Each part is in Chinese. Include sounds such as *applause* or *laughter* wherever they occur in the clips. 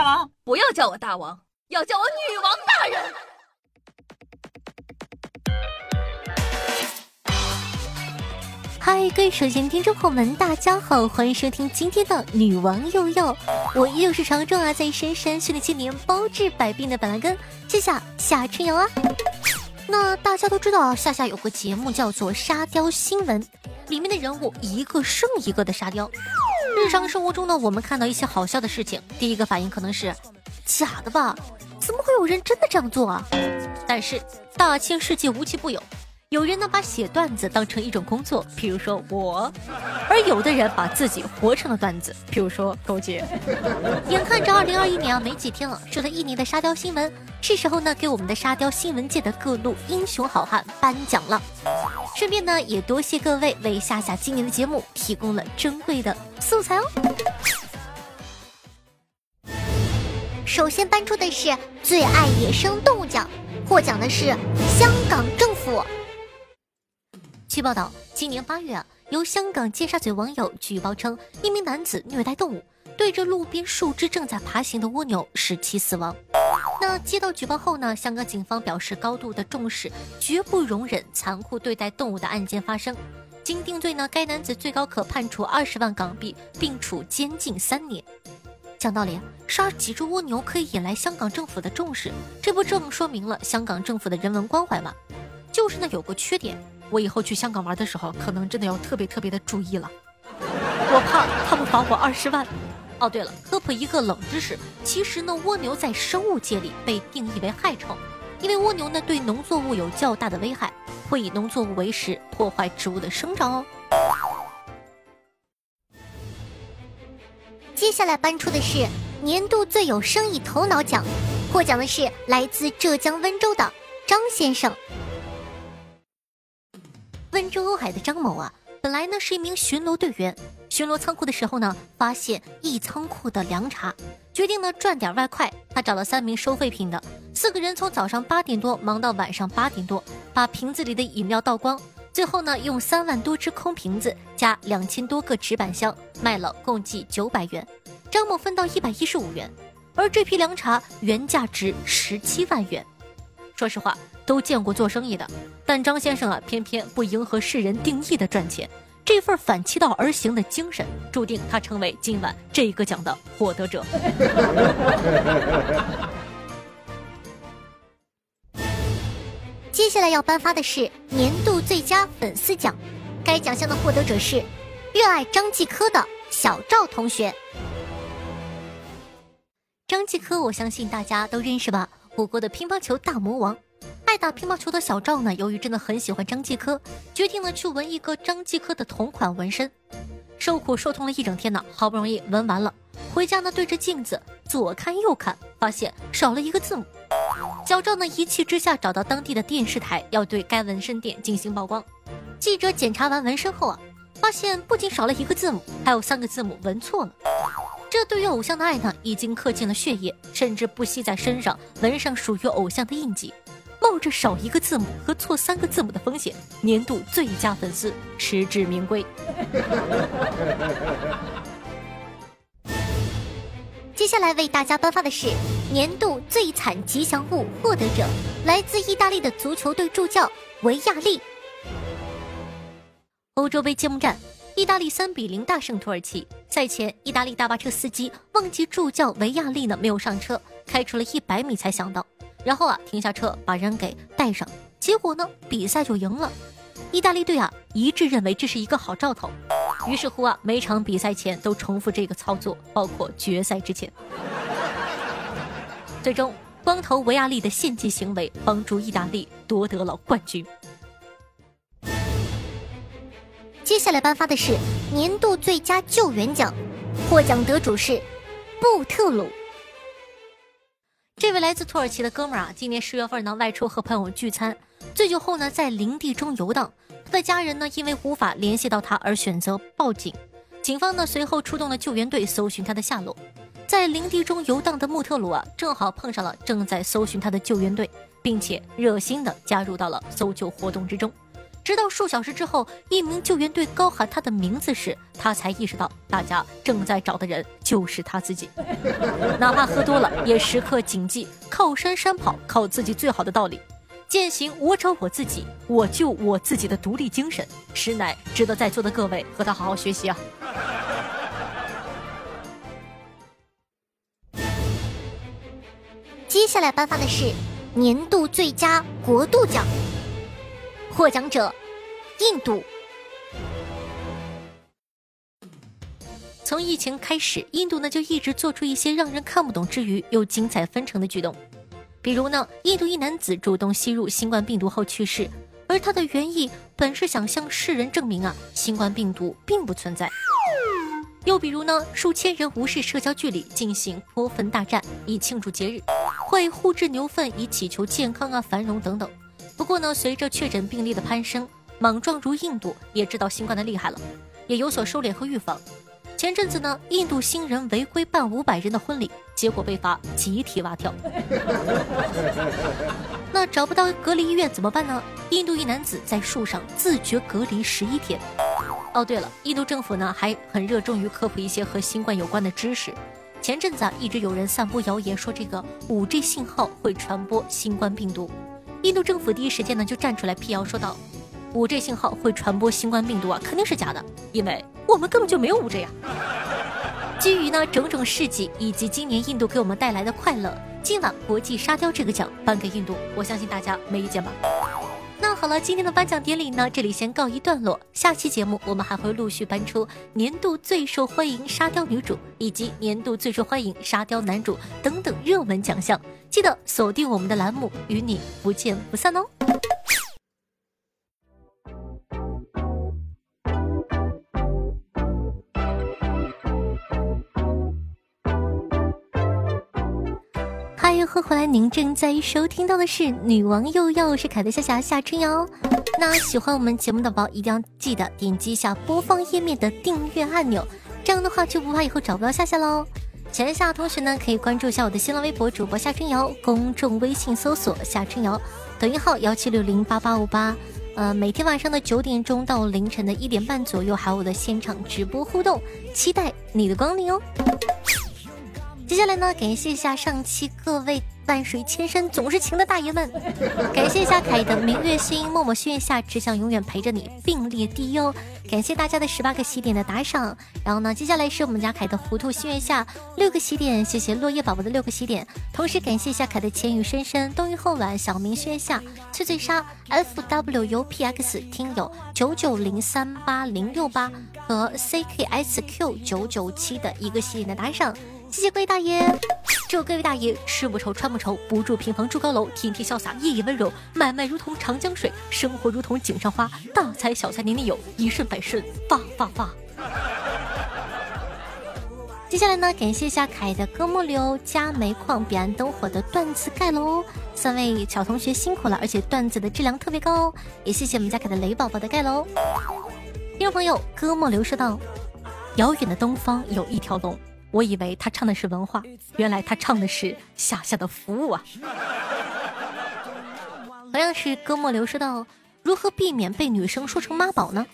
大王，不要叫我大王，要叫我女王大人。嗨，各位首先听众朋友们，大家好，欢迎收听今天的《女王又要》，我依旧是常驻啊在深山训练千年、包治百病的板蓝根，谢谢夏春瑶啊。那大家都知道，夏夏有个节目叫做《沙雕新闻》，里面的人物一个胜一个的沙雕。日常生活中呢，我们看到一些好笑的事情，第一个反应可能是假的吧？怎么会有人真的这样做啊？但是大千世界无奇不有。有人呢把写段子当成一种工作，譬如说我；而有的人把自己活成了段子，譬如说勾结。眼看着二零二一年啊没几天了，说了一年的沙雕新闻，是时候呢给我们的沙雕新闻界的各路英雄好汉颁奖了。顺便呢也多谢各位为夏夏今年的节目提供了珍贵的素材哦。首先颁出的是最爱野生动物奖，获奖的是香港政府。据报道，今年八月啊，由香港尖沙咀网友举报称，一名男子虐待动物，对着路边树枝正在爬行的蜗牛使其死亡。那接到举报后呢，香港警方表示高度的重视，绝不容忍残酷对待动物的案件发生。经定罪呢，该男子最高可判处二十万港币，并处监禁三年。讲道理，杀几只蜗牛可以引来香港政府的重视，这不正说明了香港政府的人文关怀吗？就是呢，有个缺点。我以后去香港玩的时候，可能真的要特别特别的注意了。我怕他们罚我二十万。哦，对了，科普一个冷知识，其实呢，蜗牛在生物界里被定义为害虫，因为蜗牛呢对农作物有较大的危害，会以农作物为食，破坏植物的生长哦。接下来颁出的是年度最有生意头脑奖，获奖的是来自浙江温州的张先生。温州瓯海的张某啊，本来呢是一名巡逻队员，巡逻仓库的时候呢，发现一仓库的凉茶，决定呢赚点外快。他找了三名收废品的，四个人从早上八点多忙到晚上八点多，把瓶子里的饮料倒光。最后呢，用三万多只空瓶子加两千多个纸板箱卖了，共计九百元。张某分到一百一十五元，而这批凉茶原价值十七万元。说实话。都见过做生意的，但张先生啊，偏偏不迎合世人定义的赚钱，这份反其道而行的精神，注定他成为今晚这一个奖的获得者。*laughs* 接下来要颁发的是年度最佳粉丝奖，该奖项的获得者是热爱张继科的小赵同学。张继科，我相信大家都认识吧？我国的乒乓球大魔王。爱打乒乓球的小赵呢，由于真的很喜欢张继科，决定了去纹一个张继科的同款纹身。受苦受痛了一整天呢，好不容易纹完了，回家呢对着镜子左看右看，发现少了一个字母。小赵呢一气之下找到当地的电视台，要对该纹身店进行曝光。记者检查完纹身后啊，发现不仅少了一个字母，还有三个字母纹错了。这对于偶像的爱呢，已经刻进了血液，甚至不惜在身上纹上属于偶像的印记。冒着少一个字母和错三个字母的风险，年度最佳粉丝实至名归。*laughs* 接下来为大家颁发的是年度最惨吉祥物获得者，来自意大利的足球队助教维亚利。欧洲杯揭幕战，意大利三比零大胜土耳其。赛前，意大利大巴车司机忘记助教维亚利呢没有上车，开出了一百米才想到。然后啊，停下车把人给带上，结果呢，比赛就赢了。意大利队啊一致认为这是一个好兆头，于是乎啊，每场比赛前都重复这个操作，包括决赛之前。最终，光头维亚利的献祭行为帮助意大利夺得了冠军。接下来颁发的是年度最佳救援奖，获奖得主是布特鲁。这位来自土耳其的哥们儿啊，今年十月份呢外出和朋友聚餐，醉酒后呢在林地中游荡。他的家人呢因为无法联系到他而选择报警。警方呢随后出动了救援队搜寻他的下落。在林地中游荡的穆特鲁啊，正好碰上了正在搜寻他的救援队，并且热心的加入到了搜救活动之中。直到数小时之后，一名救援队高喊他的名字时，他才意识到大家正在找的人就是他自己。*laughs* 哪怕喝多了，也时刻谨记“靠山山跑，靠自己最好的”道理，践行“我找我自己，我救我自己的”独立精神，实乃值得在座的各位和他好好学习啊！接下来颁发的是年度最佳国度奖，获奖者。印度从疫情开始，印度呢就一直做出一些让人看不懂之余又精彩纷呈的举动。比如呢，印度一男子主动吸入新冠病毒后去世，而他的原意本是想向世人证明啊，新冠病毒并不存在。又比如呢，数千人无视社交距离进行泼粪大战以庆祝节日，会互掷牛粪以祈求健康啊繁荣等等。不过呢，随着确诊病例的攀升，莽撞如印度也知道新冠的厉害了，也有所收敛和预防。前阵子呢，印度新人违规办五百人的婚礼，结果被罚集体蛙跳。那找不到隔离医院怎么办呢？印度一男子在树上自觉隔离十一天。哦，对了，印度政府呢还很热衷于科普一些和新冠有关的知识。前阵子啊，一直有人散播谣言说这个五 G 信号会传播新冠病毒，印度政府第一时间呢就站出来辟谣，说道。五 G 信号会传播新冠病毒啊，肯定是假的，因为我们根本就没有五 G 呀。基于呢种种事迹以及今年印度给我们带来的快乐，今晚国际沙雕这个奖颁给印度，我相信大家没意见吧？好了，今天的颁奖典礼呢，这里先告一段落。下期节目我们还会陆续颁出年度最受欢迎沙雕女主以及年度最受欢迎沙雕男主等等热门奖项，记得锁定我们的栏目，与你不见不散哦。又喝回来，您正在收听到的是《女王又要》，是凯的夏夏夏春瑶。那喜欢我们节目的宝，一定要记得点击一下播放页面的订阅按钮，这样的话就不怕以后找不到夏夏喽。前夏同学呢，可以关注一下我的新浪微博主播夏春瑶，公众微信搜索夏春瑶，抖音号幺七六零八八五八。呃，每天晚上的九点钟到凌晨的一点半左右，还有我的现场直播互动，期待你的光临哦。接下来呢，感谢一下上期各位万水千山总是情的大爷们，*laughs* 感谢一下凯的明月心，默默心愿下，只想永远陪着你，并列第一哦。感谢大家的十八个喜点的打赏，然后呢，接下来是我们家凯的糊涂心愿下六个喜点，谢谢落叶宝宝的六个喜点，同时感谢一下凯的千语深深，冬雨后晚，小明心愿下脆脆沙 f w u p x 听友九九零三八零六八和 c k s q 九九七的一个喜点的打赏。谢谢各位大爷，祝各位大爷吃不愁穿不愁，不住平房住高楼，天天潇洒夜夜温柔，买卖如同长江水，生活如同井上花，大财小财年年有，一顺百顺发发发。接下来呢，感谢一下凯的哥莫流加煤矿彼岸灯火的段子盖楼，三位小同学辛苦了，而且段子的质量特别高哦，也谢谢我们家凯的雷宝宝的盖楼。听众朋友，哥莫流说道：遥远的东方有一条龙。我以为他唱的是文化，原来他唱的是夏夏的服务啊！同样是哥莫流说到，如何避免被女生说成妈宝呢？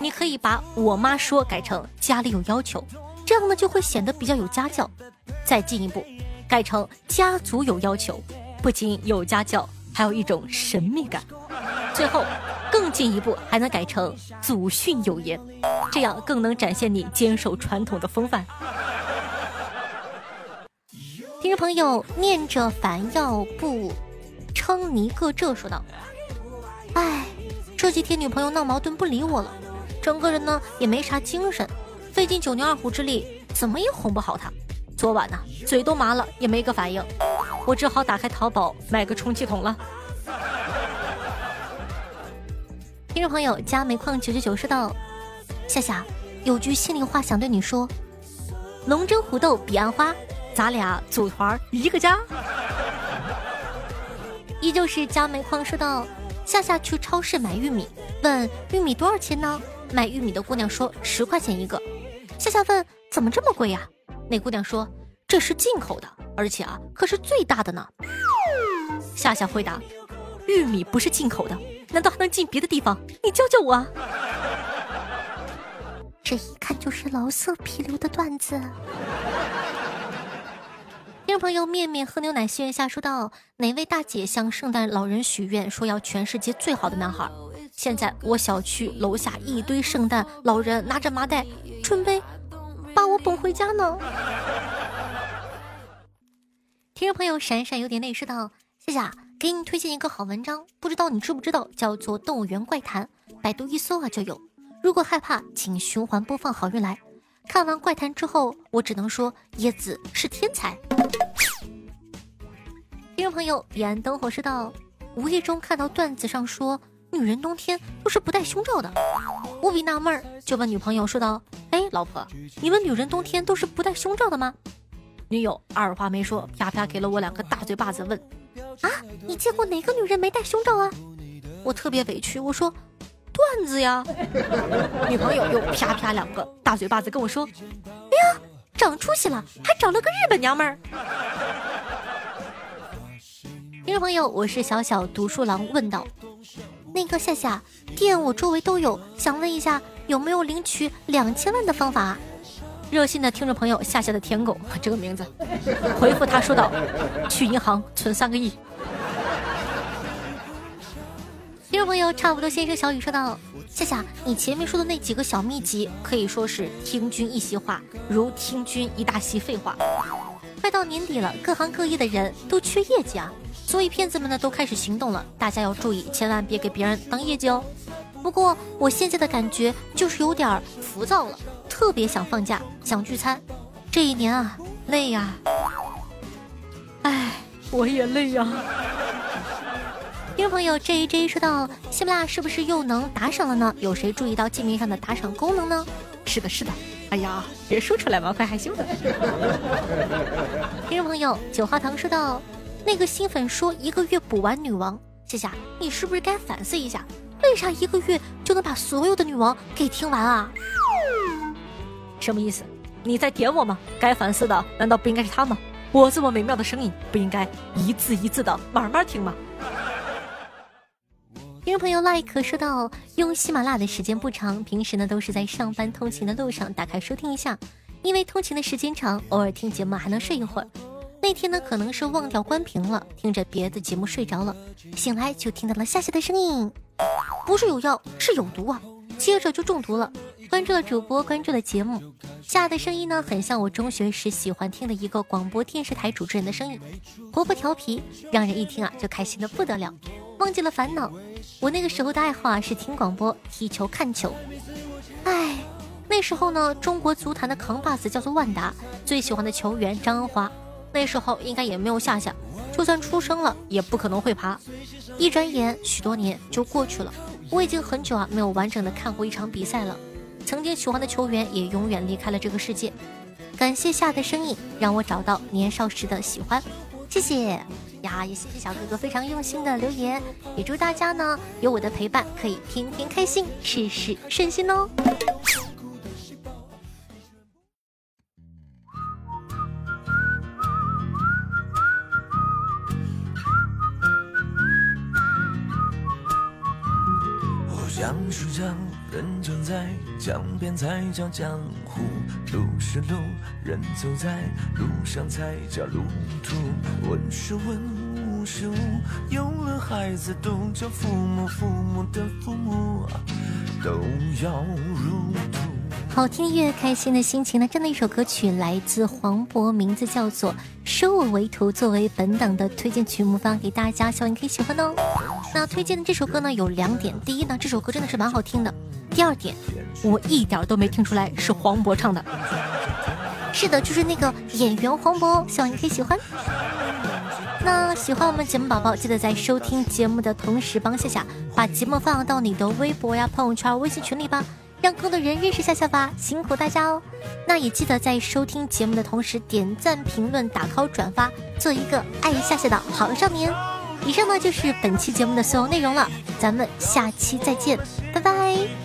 你可以把我妈说改成家里有要求，这样呢就会显得比较有家教。再进一步，改成家族有要求，不仅有家教，还有一种神秘感。最后，更进一步还能改成祖训有言，这样更能展现你坚守传统的风范。朋友念着凡要不称尼个这说道：“哎，这几天女朋友闹矛盾不理我了，整个人呢也没啥精神，费尽九牛二虎之力，怎么也哄不好她。昨晚呢嘴都麻了，也没个反应，我只好打开淘宝买个充气筒了。”听众朋友加煤矿九九九说道：“夏夏有句心里话想对你说，龙争虎斗彼岸花。”咱俩组团一个家，依旧是加煤矿说道：“夏夏去超市买玉米，问玉米多少钱呢？卖玉米的姑娘说十块钱一个。夏夏问怎么这么贵呀？那姑娘说这是进口的，而且啊可是最大的呢。夏夏回答：玉米不是进口的，难道还能进别的地方？你教教我啊。*laughs* 这一看就是老色批流的段子。听众朋友面面喝牛奶，心愿下说道：哪位大姐向圣诞老人许愿，说要全世界最好的男孩？现在我小区楼下一堆圣诞老人拿着麻袋，准备把我捧回家呢。听众朋友闪闪有点泪说道：谢谢，给你推荐一个好文章，不知道你知不知道，叫做《动物园怪谈》，百度一搜啊就有。如果害怕，请循环播放，好运来。看完怪谈之后，我只能说椰子是天才。听众朋友，彼岸灯火说道：无意中看到段子上说女人冬天都是不戴胸罩的，无比纳闷儿，就问女朋友说道：“哎，老婆，你们女人冬天都是不戴胸罩的吗？”女友二话没说，啪啪给了我两个大嘴巴子，问：“啊，你见过哪个女人没戴胸罩啊？”我特别委屈，我说。段子呀，*laughs* 女朋友又啪啪两个大嘴巴子跟我说：“，长出息了，还找了个日本娘们儿。”听众朋友，我是小小读书郎，问道：“那个夏夏店我周围都有，想问一下有没有领取两千万的方法？”热心的听众朋友夏夏的舔狗 *laughs* 这个名字回复他说道：“去银行存三个亿。”众朋友，差不多先生小雨说道：“夏夏，你前面说的那几个小秘籍，可以说是听君一席话，如听君一大席废话。快到年底了，各行各业的人都缺业绩啊，所以骗子们呢都开始行动了。大家要注意，千万别给别人当业绩哦。不过我现在的感觉就是有点浮躁了，特别想放假，想聚餐。这一年啊，累呀，哎，我也累呀。”听众朋友 J J 说到，喜马拉雅是不是又能打赏了呢？有谁注意到界面上的打赏功能呢？是的，是的。哎呀，别说出来嘛，快害羞的。*laughs* 听众朋友九花堂说到，那个新粉说一个月补完女王，夏夏，你是不是该反思一下，为啥一个月就能把所有的女王给听完啊？什么意思？你在点我吗？该反思的难道不应该是他吗？我这么美妙的声音，不应该一字一字的慢慢听吗？听众朋友 like 说到用喜马拉雅的时间不长，平时呢都是在上班通勤的路上打开收听一下，因为通勤的时间长，偶尔听节目还能睡一会儿。那天呢可能是忘掉关屏了，听着别的节目睡着了，醒来就听到了夏夏的声音，不是有药是有毒啊，接着就中毒了。关注了主播，关注了节目，夏的声音呢很像我中学时喜欢听的一个广播电视台主持人的声音，活泼调皮，让人一听啊就开心的不得了，忘记了烦恼。我那个时候的爱好啊是听广播、踢球、看球。哎，那时候呢，中国足坛的扛把子叫做万达，最喜欢的球员张恩华。那时候应该也没有夏夏，就算出生了也不可能会爬。一转眼许多年就过去了，我已经很久啊没有完整的看过一场比赛了。曾经喜欢的球员也永远离开了这个世界。感谢夏的声音，让我找到年少时的喜欢。谢谢。呀，也谢谢小哥哥非常用心的留言，也祝大家呢有我的陪伴，可以天天开心，事事顺心哦。江是江，人站在，江边才叫江湖。路是路，人走在路上才叫路途。问是问，无是无，有了孩子都叫父母，父母的父母都要入土。好听音乐，开心的心情。那这样的一首歌曲来自黄渤，名字叫做《收我为徒》，作为本档的推荐曲目发给大家，希望你可以喜欢哦。那推荐的这首歌呢有两点：第一呢，这首歌真的是蛮好听的；第二点，我一点都没听出来是黄渤唱的。是的，就是那个演员黄渤，希望你可以喜欢。那喜欢我们节目宝宝，记得在收听节目的同时，帮夏夏把节目放到你的微博呀、朋友圈、微信群里吧。让更多人认识夏夏吧，辛苦大家哦！那也记得在收听节目的同时点赞、评论、打 call、转发，做一个爱夏夏的好少年。以上呢就是本期节目的所有内容了，咱们下期再见，拜拜。